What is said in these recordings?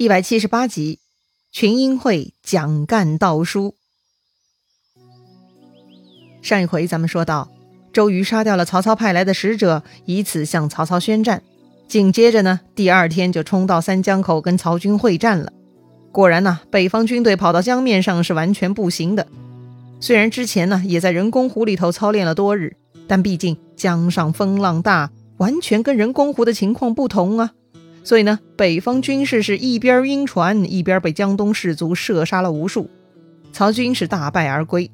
一百七十八集，群英会蒋干道书。上一回咱们说到，周瑜杀掉了曹操派来的使者，以此向曹操宣战。紧接着呢，第二天就冲到三江口跟曹军会战了。果然呢，北方军队跑到江面上是完全不行的。虽然之前呢也在人工湖里头操练了多日，但毕竟江上风浪大，完全跟人工湖的情况不同啊。所以呢，北方军士是一边晕船，一边被江东士卒射杀了无数，曹军是大败而归。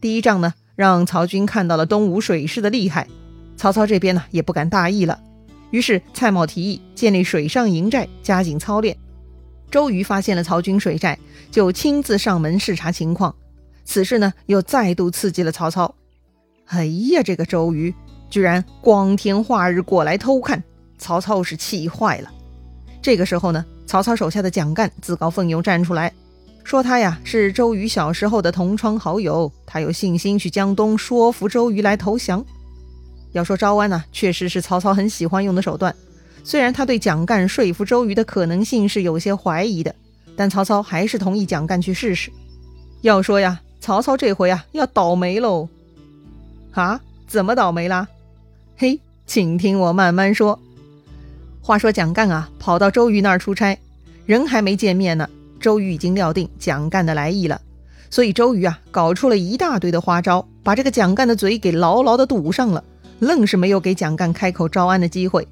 第一仗呢，让曹军看到了东吴水师的厉害，曹操这边呢也不敢大意了，于是蔡瑁提议建立水上营寨，加紧操练。周瑜发现了曹军水寨，就亲自上门视察情况。此事呢，又再度刺激了曹操。哎呀，这个周瑜居然光天化日过来偷看，曹操是气坏了。这个时候呢，曹操手下的蒋干自告奋勇站出来，说他呀是周瑜小时候的同窗好友，他有信心去江东说服周瑜来投降。要说招安呢，确实是曹操很喜欢用的手段。虽然他对蒋干说服周瑜的可能性是有些怀疑的，但曹操还是同意蒋干去试试。要说呀，曹操这回啊要倒霉喽！啊，怎么倒霉啦？嘿，请听我慢慢说。话说蒋干啊，跑到周瑜那儿出差，人还没见面呢，周瑜已经料定蒋干的来意了，所以周瑜啊，搞出了一大堆的花招，把这个蒋干的嘴给牢牢的堵上了，愣是没有给蒋干开口招安的机会。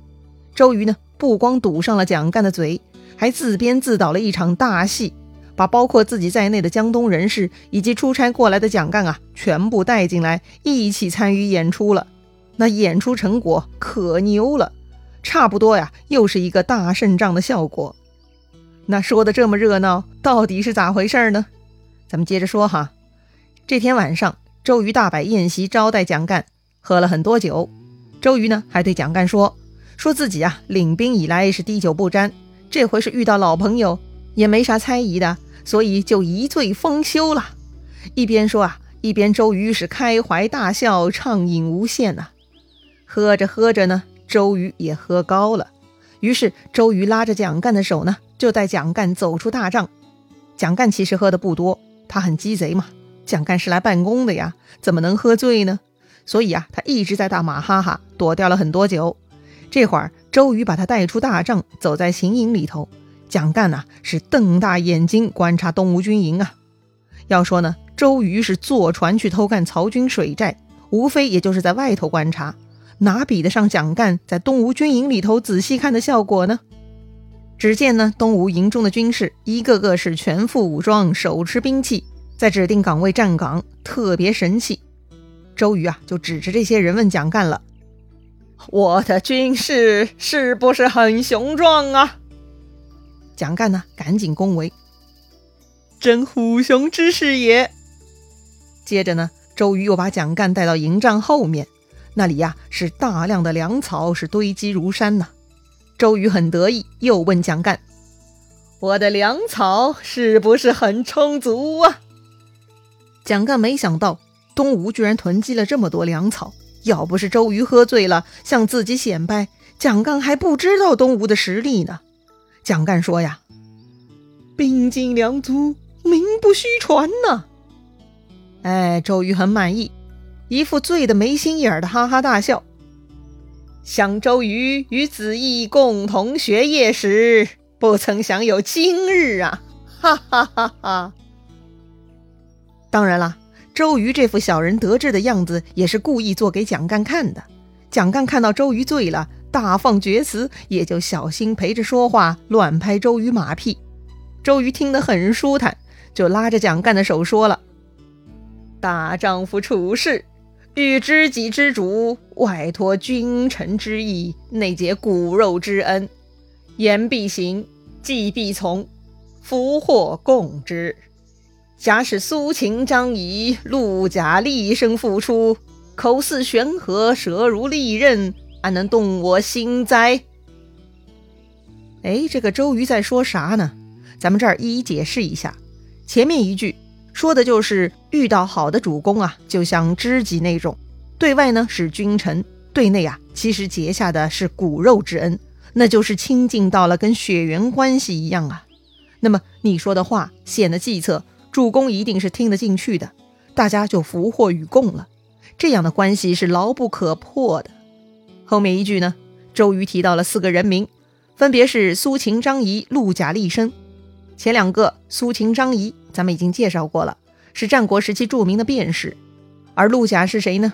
周瑜呢，不光堵上了蒋干的嘴，还自编自导了一场大戏，把包括自己在内的江东人士以及出差过来的蒋干啊，全部带进来，一起参与演出了。那演出成果可牛了。差不多呀，又是一个大胜仗的效果。那说的这么热闹，到底是咋回事呢？咱们接着说哈。这天晚上，周瑜大摆宴席招待蒋干，喝了很多酒。周瑜呢，还对蒋干说，说自己啊领兵以来是滴酒不沾，这回是遇到老朋友，也没啥猜疑的，所以就一醉方休了。一边说啊，一边周瑜是开怀大笑，畅饮无限呐。喝着喝着呢。周瑜也喝高了，于是周瑜拉着蒋干的手呢，就带蒋干走出大帐。蒋干其实喝的不多，他很鸡贼嘛。蒋干是来办公的呀，怎么能喝醉呢？所以啊，他一直在打马哈哈，躲掉了很多酒。这会儿周瑜把他带出大帐，走在行营里头，蒋干呐是瞪大眼睛观察东吴军营啊。要说呢，周瑜是坐船去偷看曹军水寨，无非也就是在外头观察。哪比得上蒋干在东吴军营里头仔细看的效果呢？只见呢，东吴营中的军士一个个是全副武装，手持兵器，在指定岗位站岗，特别神气。周瑜啊，就指着这些人问蒋干了：“我的军士是不是很雄壮啊？”蒋干呢，赶紧恭维：“真虎雄之士也。”接着呢，周瑜又把蒋干带到营帐后面。那里呀是大量的粮草，是堆积如山呐。周瑜很得意，又问蒋干：“我的粮草是不是很充足啊？”蒋干没想到东吴居然囤积了这么多粮草，要不是周瑜喝醉了向自己显摆，蒋干还不知道东吴的实力呢。蒋干说：“呀，兵精粮足，名不虚传呐。”哎，周瑜很满意。一副醉得没心眼儿的哈哈大笑，想周瑜与子义共同学业时，不曾享有今日啊！哈哈哈哈！当然啦，周瑜这副小人得志的样子也是故意做给蒋干看的。蒋干看到周瑜醉了，大放厥词，也就小心陪着说话，乱拍周瑜马屁。周瑜听得很舒坦，就拉着蒋干的手说了：“大丈夫处事。”欲知己之主，外托君臣之义，内结骨肉之恩。言必行，计必从，福祸共之。假使苏秦张仪，陆贾厉声复出，口似悬河，舌如利刃，安能动我心哉？哎，这个周瑜在说啥呢？咱们这儿一一解释一下。前面一句。说的就是遇到好的主公啊，就像知己那种，对外呢是君臣，对内啊其实结下的是骨肉之恩，那就是亲近到了跟血缘关系一样啊。那么你说的话、献的计策，主公一定是听得进去的，大家就福祸与共了。这样的关系是牢不可破的。后面一句呢，周瑜提到了四个人名，分别是苏秦、张仪、陆贾、厉声。前两个苏秦、张仪，咱们已经介绍过了，是战国时期著名的辩士。而陆贾是谁呢？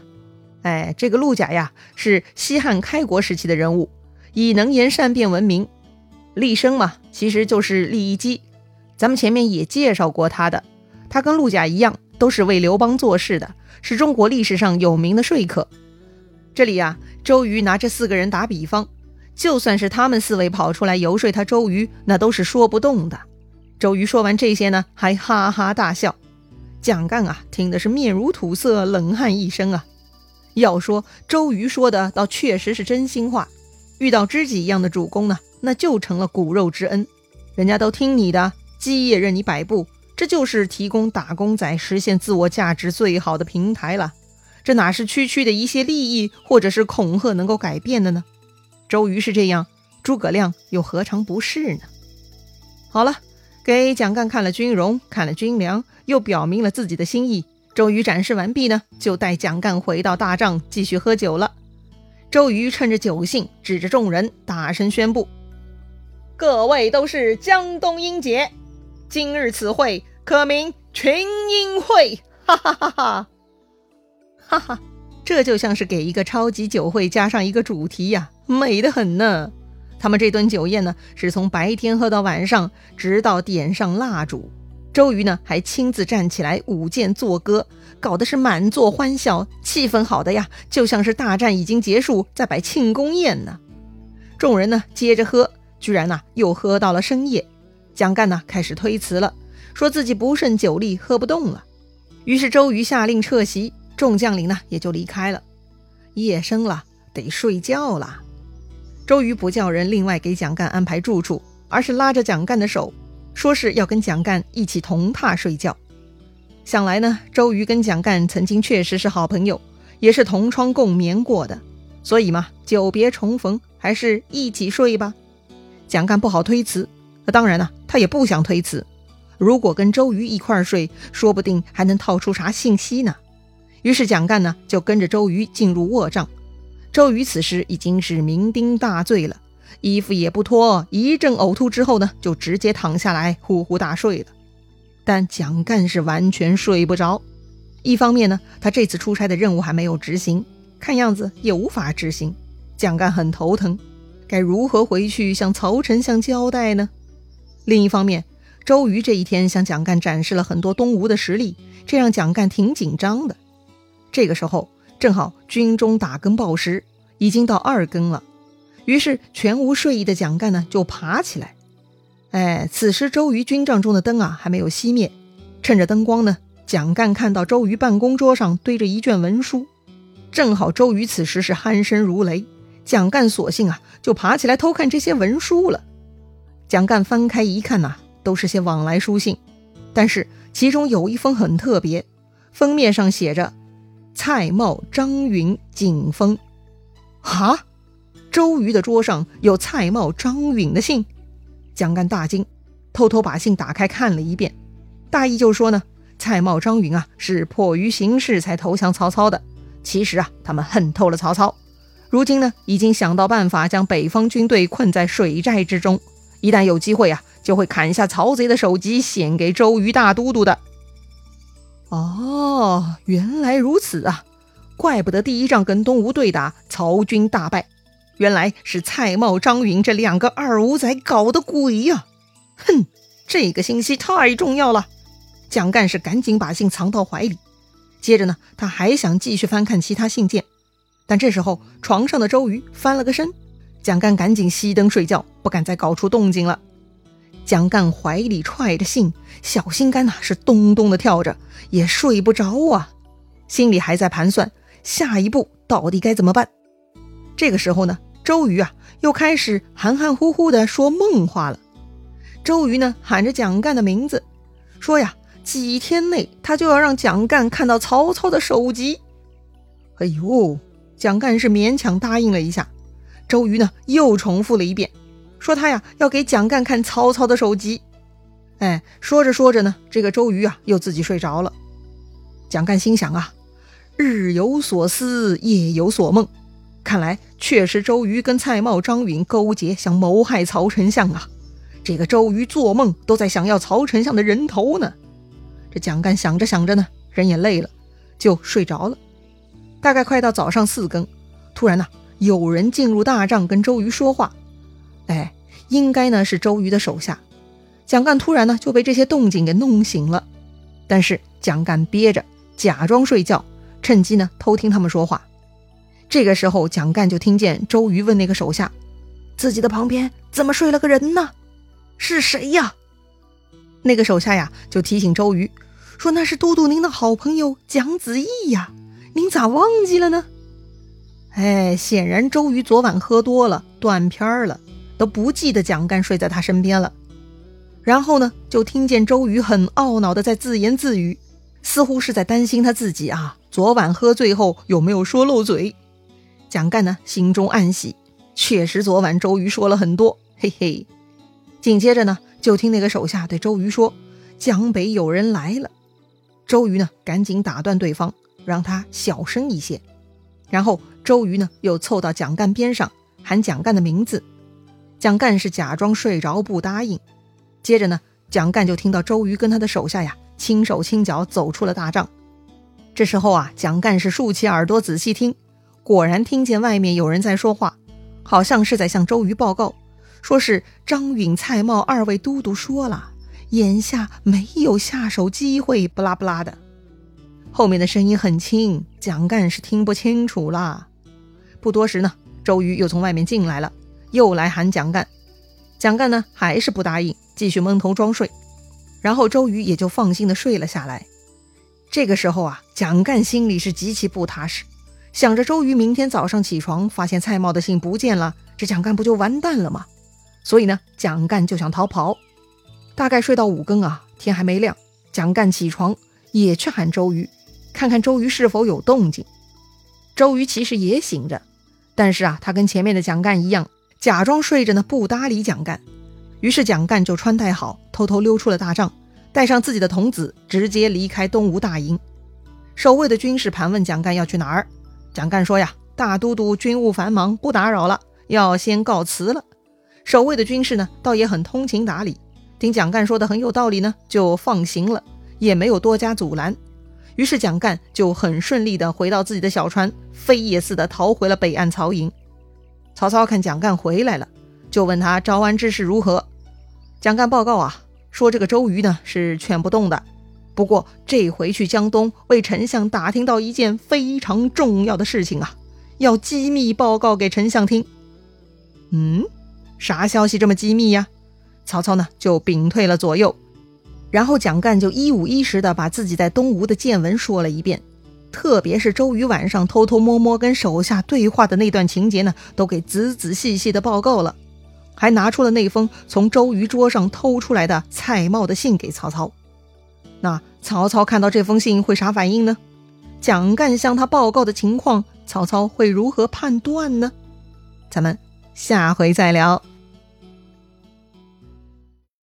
哎，这个陆贾呀，是西汉开国时期的人物，以能言善辩闻名。厉生嘛，其实就是厉一击，咱们前面也介绍过他的。他跟陆贾一样，都是为刘邦做事的，是中国历史上有名的说客。这里呀，周瑜拿这四个人打比方，就算是他们四位跑出来游说他周瑜，那都是说不动的。周瑜说完这些呢，还哈哈大笑。蒋干啊，听的是面如土色，冷汗一身啊。要说周瑜说的，倒确实是真心话。遇到知己一样的主公呢？那就成了骨肉之恩，人家都听你的，基业任你摆布，这就是提供打工仔实现自我价值最好的平台了。这哪是区区的一些利益或者是恐吓能够改变的呢？周瑜是这样，诸葛亮又何尝不是呢？好了，给蒋干看了军容，看了军粮，又表明了自己的心意。周瑜展示完毕呢，就带蒋干回到大帐继续喝酒了。周瑜趁着酒兴，指着众人大声宣布。各位都是江东英杰，今日此会可名群英会，哈哈哈哈！哈哈，这就像是给一个超级酒会加上一个主题呀，美得很呢。他们这顿酒宴呢，是从白天喝到晚上，直到点上蜡烛。周瑜呢，还亲自站起来舞剑作歌，搞得是满座欢笑，气氛好的呀，就像是大战已经结束，在摆庆功宴呢。众人呢，接着喝。居然呐，又喝到了深夜。蒋干呢，开始推辞了，说自己不胜酒力，喝不动了。于是周瑜下令撤席，众将领呢也就离开了。夜深了，得睡觉了。周瑜不叫人另外给蒋干安排住处，而是拉着蒋干的手，说是要跟蒋干一起同榻睡觉。想来呢，周瑜跟蒋干曾经确实是好朋友，也是同窗共眠过的，所以嘛，久别重逢，还是一起睡吧。蒋干不好推辞，当然了，他也不想推辞。如果跟周瑜一块睡，说不定还能套出啥信息呢。于是蒋干呢就跟着周瑜进入卧帐。周瑜此时已经是酩酊大醉了，衣服也不脱，一阵呕吐之后呢，就直接躺下来呼呼大睡了。但蒋干是完全睡不着。一方面呢，他这次出差的任务还没有执行，看样子也无法执行，蒋干很头疼。该如何回去向曹丞相交代呢？另一方面，周瑜这一天向蒋干展示了很多东吴的实力，这让蒋干挺紧张的。这个时候正好军中打更报时，已经到二更了。于是全无睡意的蒋干呢就爬起来。哎，此时周瑜军帐中的灯啊还没有熄灭，趁着灯光呢，蒋干看到周瑜办公桌上堆着一卷文书，正好周瑜此时是鼾声如雷。蒋干索性啊，就爬起来偷看这些文书了。蒋干翻开一看呐，都是些往来书信，但是其中有一封很特别，封面上写着“蔡瑁、张允景封”。哈，周瑜的桌上有蔡瑁、张允的信。蒋干大惊，偷偷把信打开看了一遍，大意就说呢，蔡瑁、张允啊是迫于形势才投降曹操的，其实啊，他们恨透了曹操。如今呢，已经想到办法将北方军队困在水寨之中。一旦有机会啊，就会砍下曹贼的首级献给周瑜大都督的。哦，原来如此啊！怪不得第一仗跟东吴对打，曹军大败，原来是蔡瑁、张允这两个二五仔搞的鬼呀！哼，这个信息太重要了。蒋干是赶紧把信藏到怀里，接着呢，他还想继续翻看其他信件。但这时候，床上的周瑜翻了个身，蒋干赶紧熄灯睡觉，不敢再搞出动静了。蒋干怀里揣着信，小心肝呐是咚咚的跳着，也睡不着啊，心里还在盘算下一步到底该怎么办。这个时候呢，周瑜啊又开始含含糊糊的说梦话了。周瑜呢喊着蒋干的名字，说呀，几天内他就要让蒋干看到曹操的首级。哎呦！蒋干是勉强答应了一下，周瑜呢又重复了一遍，说他呀要给蒋干看曹操的首级。哎，说着说着呢，这个周瑜啊又自己睡着了。蒋干心想啊，日有所思，夜有所梦，看来确实周瑜跟蔡瑁、张允勾结，想谋害曹丞相啊。这个周瑜做梦都在想要曹丞相的人头呢。这蒋干想着想着呢，人也累了，就睡着了。大概快到早上四更，突然呢，有人进入大帐跟周瑜说话。哎，应该呢是周瑜的手下。蒋干突然呢就被这些动静给弄醒了，但是蒋干憋着，假装睡觉，趁机呢偷听他们说话。这个时候，蒋干就听见周瑜问那个手下：“自己的旁边怎么睡了个人呢？是谁呀？”那个手下呀就提醒周瑜说：“那是都督您的好朋友蒋子义呀，您咋忘记了呢？”哎，显然周瑜昨晚喝多了，断片儿了，都不记得蒋干睡在他身边了。然后呢，就听见周瑜很懊恼的在自言自语，似乎是在担心他自己啊，昨晚喝醉后有没有说漏嘴。蒋干呢，心中暗喜，确实昨晚周瑜说了很多，嘿嘿。紧接着呢，就听那个手下对周瑜说：“江北有人来了。”周瑜呢，赶紧打断对方，让他小声一些。然后周瑜呢，又凑到蒋干边上，喊蒋干的名字。蒋干是假装睡着不答应。接着呢，蒋干就听到周瑜跟他的手下呀，轻手轻脚走出了大帐。这时候啊，蒋干是竖起耳朵仔细听，果然听见外面有人在说话，好像是在向周瑜报告，说是张允、蔡瑁二位都督说了，眼下没有下手机会，不拉不拉的。后面的声音很轻，蒋干是听不清楚了。不多时呢，周瑜又从外面进来了，又来喊蒋干。蒋干呢，还是不答应，继续蒙头装睡。然后周瑜也就放心的睡了下来。这个时候啊，蒋干心里是极其不踏实，想着周瑜明天早上起床发现蔡瑁的信不见了，这蒋干不就完蛋了吗？所以呢，蒋干就想逃跑。大概睡到五更啊，天还没亮，蒋干起床也去喊周瑜，看看周瑜是否有动静。周瑜其实也醒着，但是啊，他跟前面的蒋干一样。假装睡着呢，不搭理蒋干。于是蒋干就穿戴好，偷偷溜出了大帐，带上自己的童子，直接离开东吴大营。守卫的军士盘问蒋干要去哪儿，蒋干说呀：“大都督军务繁忙，不打扰了，要先告辞了。”守卫的军士呢，倒也很通情达理，听蒋干说的很有道理呢，就放行了，也没有多加阻拦。于是蒋干就很顺利的回到自己的小船，飞也似的逃回了北岸曹营。曹操看蒋干回来了，就问他招安之事如何。蒋干报告啊，说这个周瑜呢是劝不动的，不过这回去江东为丞相打听到一件非常重要的事情啊，要机密报告给丞相听。嗯，啥消息这么机密呀？曹操呢就屏退了左右，然后蒋干就一五一十的把自己在东吴的见闻说了一遍。特别是周瑜晚上偷偷摸摸跟手下对话的那段情节呢，都给仔仔细细的报告了，还拿出了那封从周瑜桌上偷出来的蔡瑁的信给曹操。那曹操看到这封信会啥反应呢？蒋干向他报告的情况，曹操会如何判断呢？咱们下回再聊。